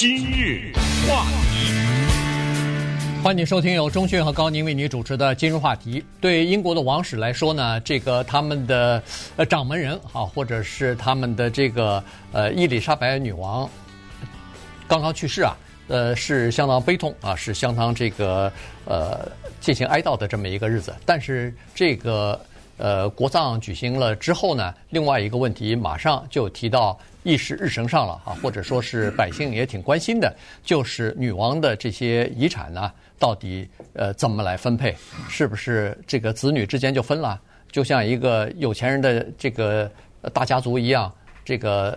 今日话题，欢迎收听由钟迅和高宁为你主持的《今日话题》。对英国的王室来说呢，这个他们的呃掌门人啊，或者是他们的这个呃伊丽莎白女王刚刚去世啊，呃是相当悲痛啊，是相当这个呃进行哀悼的这么一个日子。但是这个呃国葬举行了之后呢，另外一个问题马上就提到。议事日程上了啊，或者说是百姓也挺关心的，就是女王的这些遗产呢，到底呃怎么来分配？是不是这个子女之间就分了？就像一个有钱人的这个大家族一样，这个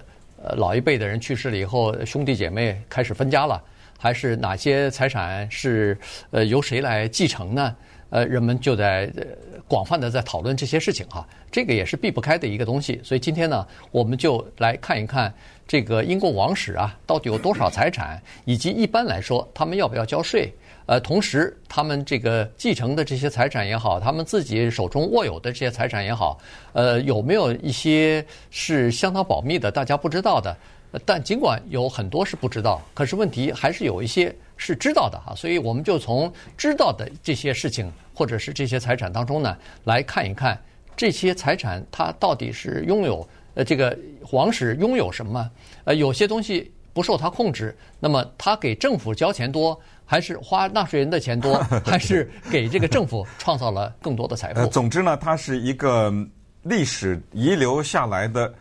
呃老一辈的人去世了以后，兄弟姐妹开始分家了，还是哪些财产是呃由谁来继承呢？呃，人们就在广泛的在讨论这些事情哈，这个也是避不开的一个东西。所以今天呢，我们就来看一看这个英国王室啊，到底有多少财产，以及一般来说他们要不要交税。呃，同时他们这个继承的这些财产也好，他们自己手中握有的这些财产也好，呃，有没有一些是相当保密的，大家不知道的？但尽管有很多是不知道，可是问题还是有一些是知道的哈。所以我们就从知道的这些事情。或者是这些财产当中呢，来看一看这些财产它到底是拥有呃这个皇室拥有什么？呃，有些东西不受他控制，那么他给政府交钱多，还是花纳税人的钱多，还是给这个政府创造了更多的财富？呃，总之呢，它是一个历史遗留下来的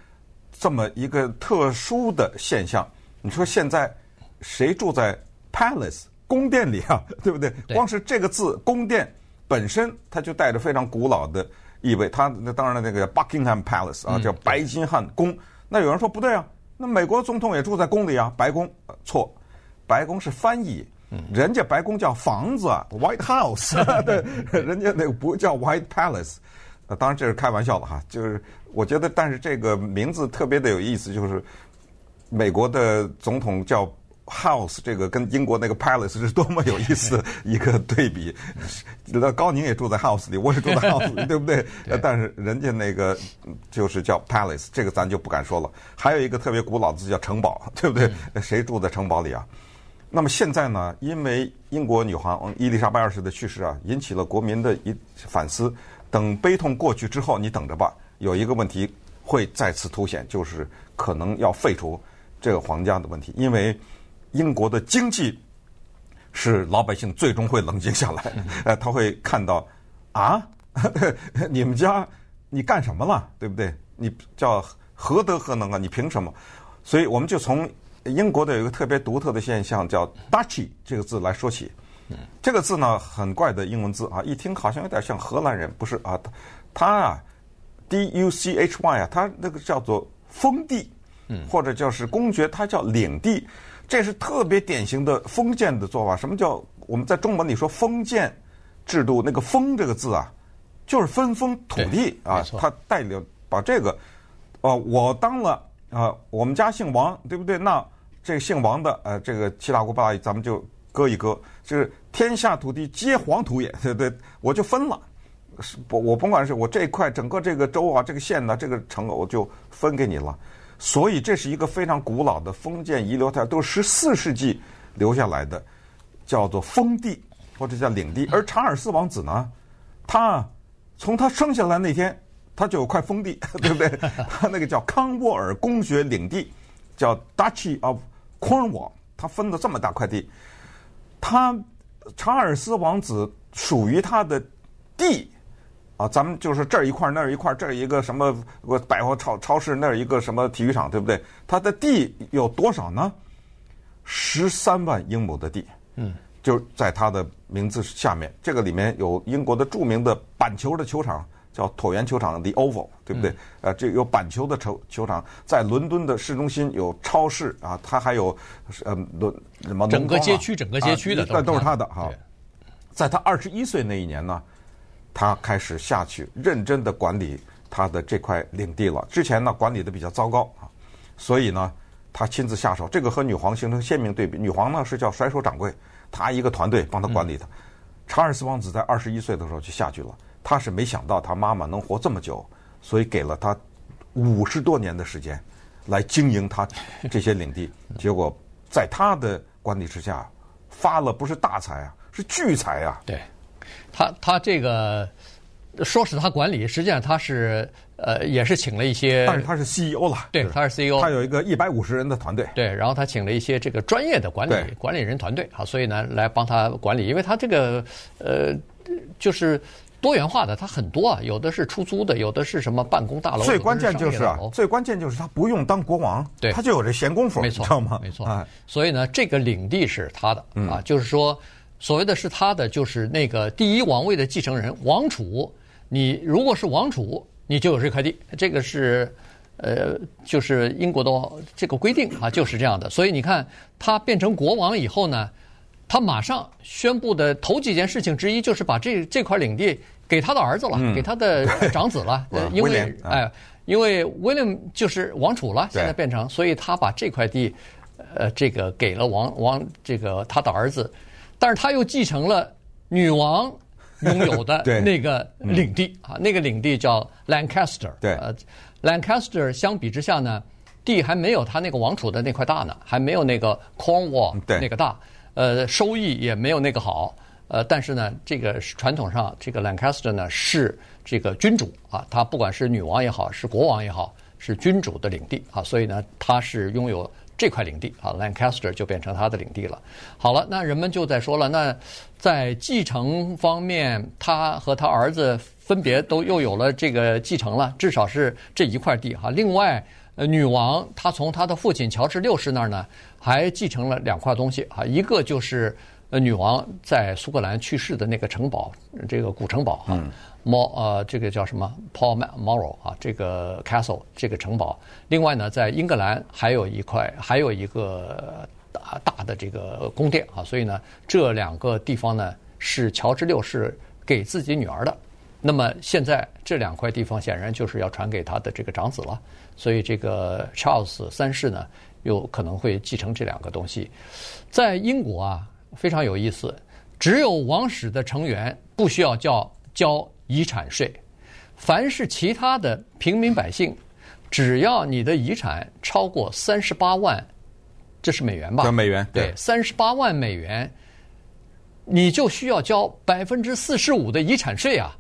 这么一个特殊的现象。你说现在谁住在 palace 宫殿里啊？对不对？光是这个字宫殿。本身它就带着非常古老的意味，它那当然了，那个 Buckingham Palace 啊，叫白金汉宫。那有人说不对啊，那美国总统也住在宫里啊，白宫错，白宫是翻译，人家白宫叫房子啊，White House，对，人家那个不叫 White Palace。当然这是开玩笑的哈，就是我觉得，但是这个名字特别的有意思，就是美国的总统叫。House 这个跟英国那个 Palace 是多么有意思的 一个对比。那高宁也住在 House 里，我也住在 House 里，对不对？对。但是人家那个就是叫 Palace，这个咱就不敢说了。还有一个特别古老的字叫城堡，对不对？谁住在城堡里啊？那么现在呢？因为英国女皇伊丽莎白二世的去世啊，引起了国民的一反思。等悲痛过去之后，你等着吧，有一个问题会再次凸显，就是可能要废除这个皇家的问题，因为。英国的经济是老百姓最终会冷静下来，呃，他会看到啊，你们家你干什么了，对不对？你叫何德何能啊？你凭什么？所以我们就从英国的有一个特别独特的现象，叫 Duchy 这个字来说起。这个字呢，很怪的英文字啊，一听好像有点像荷兰人，不是啊？他啊，D U C H Y 啊，他那个叫做封地，或者就是公爵，他叫领地。这是特别典型的封建的做法。什么叫我们在中文里说封建制度？那个“封”这个字啊，就是分封土地啊。他带领把这个，呃，我当了啊，我们家姓王，对不对？那这个姓王的，呃，这个七大姑八大姨，咱们就割一割，就是天下土地皆黄土也，对不对？我就分了，不我甭管是我这块整个这个州啊，这个县呢，这个城，我就分给你了。所以这是一个非常古老的封建遗留，它都是十四世纪留下来的，叫做封地或者叫领地。而查尔斯王子呢，他从他生下来那天，他就有块封地，对不对？他那个叫康沃尔公爵领地，叫 Duchy of Cornwall，他分了这么大块地。他查尔斯王子属于他的地。啊，咱们就是这儿一块，那儿一块，这儿一个什么百货超超市，那儿一个什么体育场，对不对？它的地有多少呢？十三万英亩的地，嗯，就在他的名字下面。这个里面有英国的著名的板球的球场，叫椭圆球场 （The Oval），对不对？嗯、呃，这有板球的球球场，在伦敦的市中心有超市啊，它还有呃伦什么、啊、整个街区，整个街区的，那都是他的哈。在他二十一岁那一年呢。他开始下去认真的管理他的这块领地了。之前呢，管理的比较糟糕啊，所以呢，他亲自下手。这个和女皇形成鲜明对比。女皇呢是叫甩手掌柜，他一个团队帮他管理的。查尔斯王子在二十一岁的时候就下去了。他是没想到他妈妈能活这么久，所以给了他五十多年的时间来经营他这些领地。结果在他的管理之下发了不是大财啊，是巨财啊。对，他他这个说是他管理，实际上他是呃也是请了一些，但是他是 CEO 了，对，他是 CEO，他有一个一百五十人的团队，对，然后他请了一些这个专业的管理管理人团队啊，所以呢来帮他管理，因为他这个呃就是。多元化的，它很多啊，有的是出租的，有的是什么办公大楼。最关键就是啊，最关键就是他不用当国王，对，他就有这闲工夫，没错，知道吗？没错。哎，所以呢，这个领地是他的啊，就是说，所谓的是他的，就是那个第一王位的继承人王储。你如果是王储，你就有这块地，这个是呃，就是英国的这个规定啊，就是这样的。所以你看，他变成国王以后呢，他马上宣布的头几件事情之一，就是把这这块领地。给他的儿子了，嗯、给他的 长子了，因为哎，因为 William 就是王储了，现在变成，所以他把这块地，呃，这个给了王王这个他的儿子，但是他又继承了女王拥有的 那个领地啊，那个领地叫 Lancaster，对，呃，Lancaster 相比之下呢，地还没有他那个王储的那块大呢，还没有那个 Cornwall 那个大，呃，收益也没有那个好。呃，但是呢，这个传统上，这个 Lancaster 呢是这个君主啊，他不管是女王也好，是国王也好，是君主的领地啊，所以呢，他是拥有这块领地啊，Lancaster 就变成他的领地了。好了，那人们就在说了，那在继承方面，他和他儿子分别都又有了这个继承了，至少是这一块地哈。另外，呃，女王她从她的父亲乔治六世那儿呢，还继承了两块东西啊，一个就是。呃，女王在苏格兰去世的那个城堡，这个古城堡啊，莫、嗯、呃，这个叫什么 Balmoral 啊，这个 Castle 这个城堡。另外呢，在英格兰还有一块，还有一个大大的这个宫殿啊。所以呢，这两个地方呢是乔治六世给自己女儿的。那么现在这两块地方显然就是要传给他的这个长子了。所以这个 Charles 三世呢，有可能会继承这两个东西。在英国啊。非常有意思，只有王室的成员不需要交交遗产税，凡是其他的平民百姓，只要你的遗产超过三十八万，这是美元吧？美元对，三十八万美元，你就需要交百分之四十五的遗产税啊。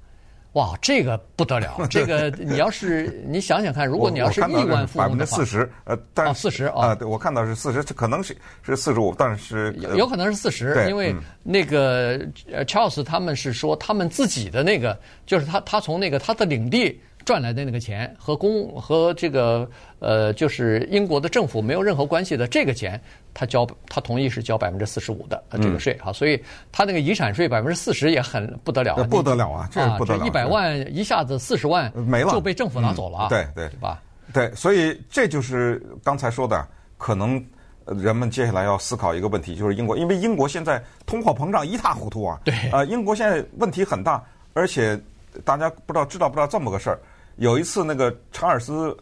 哇，这个不得了！这个你要是你想想看，如果你要是亿万富翁的话，百分之四十，呃，但是四十啊，对我看到是四十，可能是是四十五，但是有有可能是四十，因为那个呃，Charles 他们是说他们自己的那个，就是他他从那个他的领地。赚来的那个钱和公和这个呃，就是英国的政府没有任何关系的这个钱，他交他同意是交百分之四十五的这个税啊，所以他那个遗产税百分之四十也很不得了，不得了啊，这不得了，一百万一下子四十万没了，就被政府拿走了，对对对吧？对，所以这就是刚才说的，可能人们接下来要思考一个问题，就是英国，因为英国现在通货膨胀一塌糊涂啊，对，呃，英国现在问题很大，而且大家不知道知道不知道这么个事儿。有一次，那个查尔斯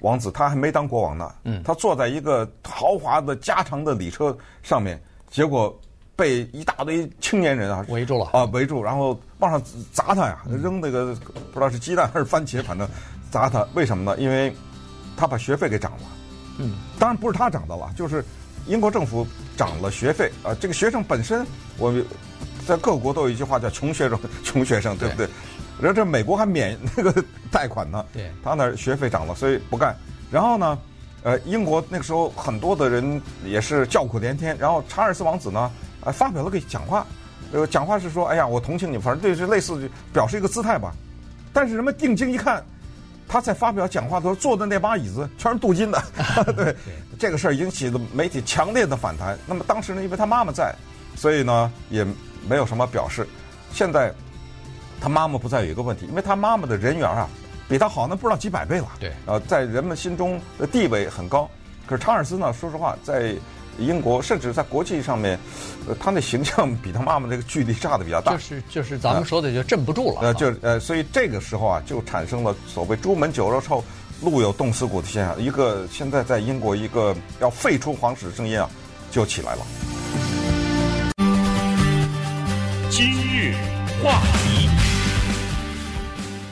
王子他还没当国王呢，嗯，他坐在一个豪华的加长的礼车上面，结果被一大堆青年人啊围住了啊围住，然后往上砸他呀，扔那个不知道是鸡蛋还是番茄，反正砸他。为什么呢？因为他把学费给涨了，嗯，当然不是他涨的了，就是英国政府涨了学费啊。这个学生本身，我在各国都有一句话叫“穷学生”，穷学生，对不对？然后这美国还免 那个贷款呢，对，他那学费涨了，所以不干。然后呢，呃，英国那个时候很多的人也是叫苦连天。然后查尔斯王子呢，呃，发表了个讲话，呃，讲话是说，哎呀，我同情你，反正这是类似表示一个姿态吧。但是人们定睛一看，他在发表讲话的时候坐的那把椅子全是镀金的，对，对这个事儿引起了媒体强烈的反弹。那么当时呢，因为他妈妈在，所以呢也没有什么表示。现在。他妈妈不再有一个问题，因为他妈妈的人缘啊，比他好那不知道几百倍了。对，呃，在人们心中的地位很高。可是查尔斯呢，说实话，在英国甚至在国际上面，呃，他那形象比他妈妈那个距离差的比较大。就是就是咱们说的就镇不住了。呃，就呃，所以这个时候啊，就产生了所谓“朱门酒肉臭，路有冻死骨”的现象。一个现在在英国一个要废除皇室的声音啊，就起来了。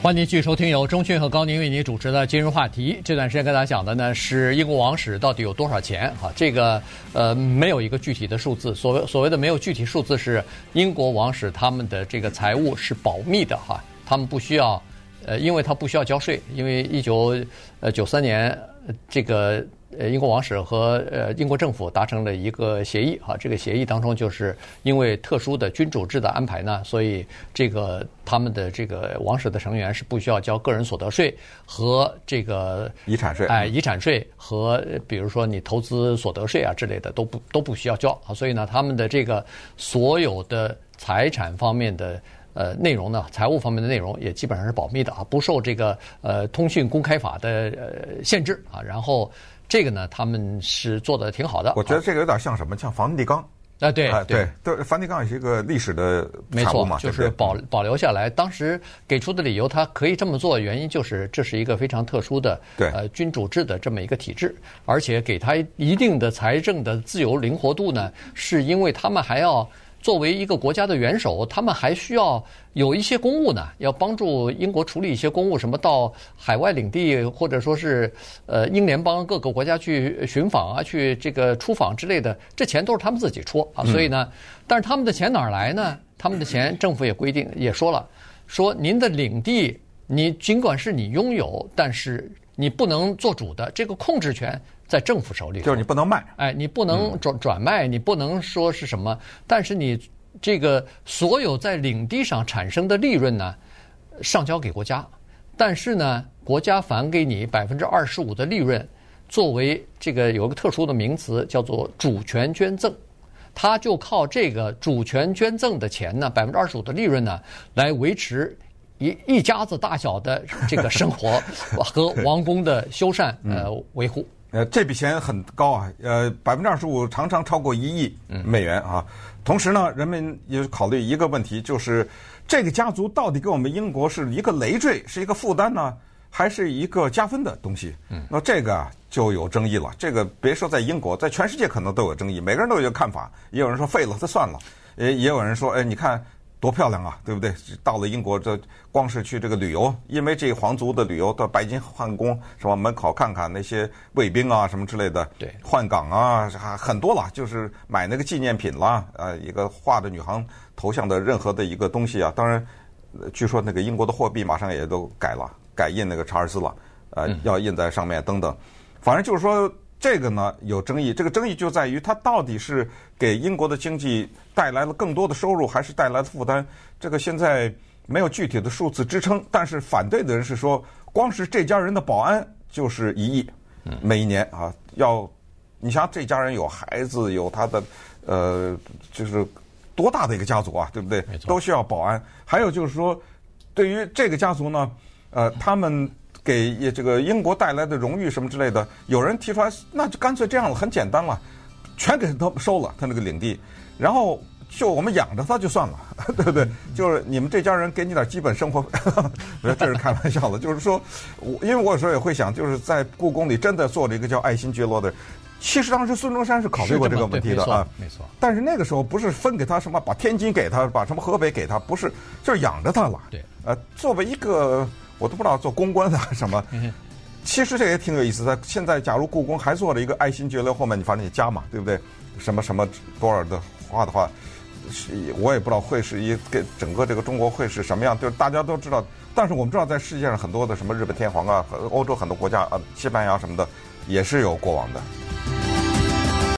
欢迎继续收听由中讯和高宁为您主持的今日话题。这段时间跟大家讲的呢是英国王室到底有多少钱？哈，这个呃没有一个具体的数字。所谓所谓的没有具体数字是英国王室他们的这个财务是保密的哈，他们不需要呃，因为他不需要交税，因为一九呃九三年这个。呃，英国王室和呃英国政府达成了一个协议哈，这个协议当中就是因为特殊的君主制的安排呢，所以这个他们的这个王室的成员是不需要交个人所得税和这个遗产税，哎，遗产税和比如说你投资所得税啊之类的都不都不需要交啊，所以呢，他们的这个所有的财产方面的呃内容呢，财务方面的内容也基本上是保密的啊，不受这个呃通讯公开法的呃限制啊，然后。这个呢，他们是做的挺好的。我觉得这个有点像什么？像梵蒂冈啊，对对对，梵蒂冈也是一个历史的没错，就是保保留下来。当时给出的理由，他可以这么做，原因就是这是一个非常特殊的对呃君主制的这么一个体制，而且给他一定的财政的自由灵活度呢，是因为他们还要。作为一个国家的元首，他们还需要有一些公务呢，要帮助英国处理一些公务，什么到海外领地或者说是呃英联邦各个国家去寻访啊，去这个出访之类的，这钱都是他们自己出啊。所以呢，但是他们的钱哪儿来呢？他们的钱政府也规定也说了，说您的领地，你尽管是你拥有，但是你不能做主的，这个控制权。在政府手里，就是你不能卖，哎，你不能转转卖，你不能说是什么，但是你这个所有在领地上产生的利润呢，上交给国家，但是呢，国家返给你百分之二十五的利润，作为这个有个特殊的名词叫做主权捐赠，他就靠这个主权捐赠的钱呢，百分之二十五的利润呢，来维持一一家子大小的这个生活 和王宫的修缮呃维护。呃，这笔钱很高啊，呃，百分之二十五常常超过一亿美元啊。同时呢，人们也考虑一个问题，就是这个家族到底给我们英国是一个累赘，是一个负担呢，还是一个加分的东西？嗯，那这个啊就有争议了。这个别说在英国，在全世界可能都有争议，每个人都有一个看法。也有人说废了，这算了。也，也有人说，哎，你看。多漂亮啊，对不对？到了英国，这光是去这个旅游，因为这个皇族的旅游到白金汉宫什么门口看看那些卫兵啊什么之类的，对，换岗啊，很多了，就是买那个纪念品啦，呃，一个画的女皇头像的任何的一个东西啊。当然，据说那个英国的货币马上也都改了，改印那个查尔斯了，呃，要印在上面等等，反正就是说。这个呢有争议，这个争议就在于它到底是给英国的经济带来了更多的收入，还是带来了负担？这个现在没有具体的数字支撑。但是反对的人是说，光是这家人的保安就是一亿，每一年啊，要你像这家人有孩子，有他的呃，就是多大的一个家族啊，对不对？都需要保安。还有就是说，对于这个家族呢，呃，他们。给这个英国带来的荣誉什么之类的，有人提出来，那就干脆这样了，很简单了，全给他收了他那个领地，然后就我们养着他就算了，对不对？就是你们这家人给你点基本生活，这是开玩笑的。就是说，我因为我有时候也会想，就是在故宫里真的做了一个叫爱新觉罗的，其实当时孙中山是考虑过这个问题的啊，没错。但是那个时候不是分给他什么，把天津给他，把什么河北给他，不是，就是养着他了。对，呃，作为一个。我都不知道做公关的什么，其实这也挺有意思的。现在假如故宫还做了一个爱新觉罗，后面你反正也加嘛，对不对？什么什么多少的话的话，是我也不知道会是一个整个这个中国会是什么样。就是大家都知道，但是我们知道在世界上很多的什么日本天皇啊，欧洲很多国家啊，西班牙什么的也是有国王的。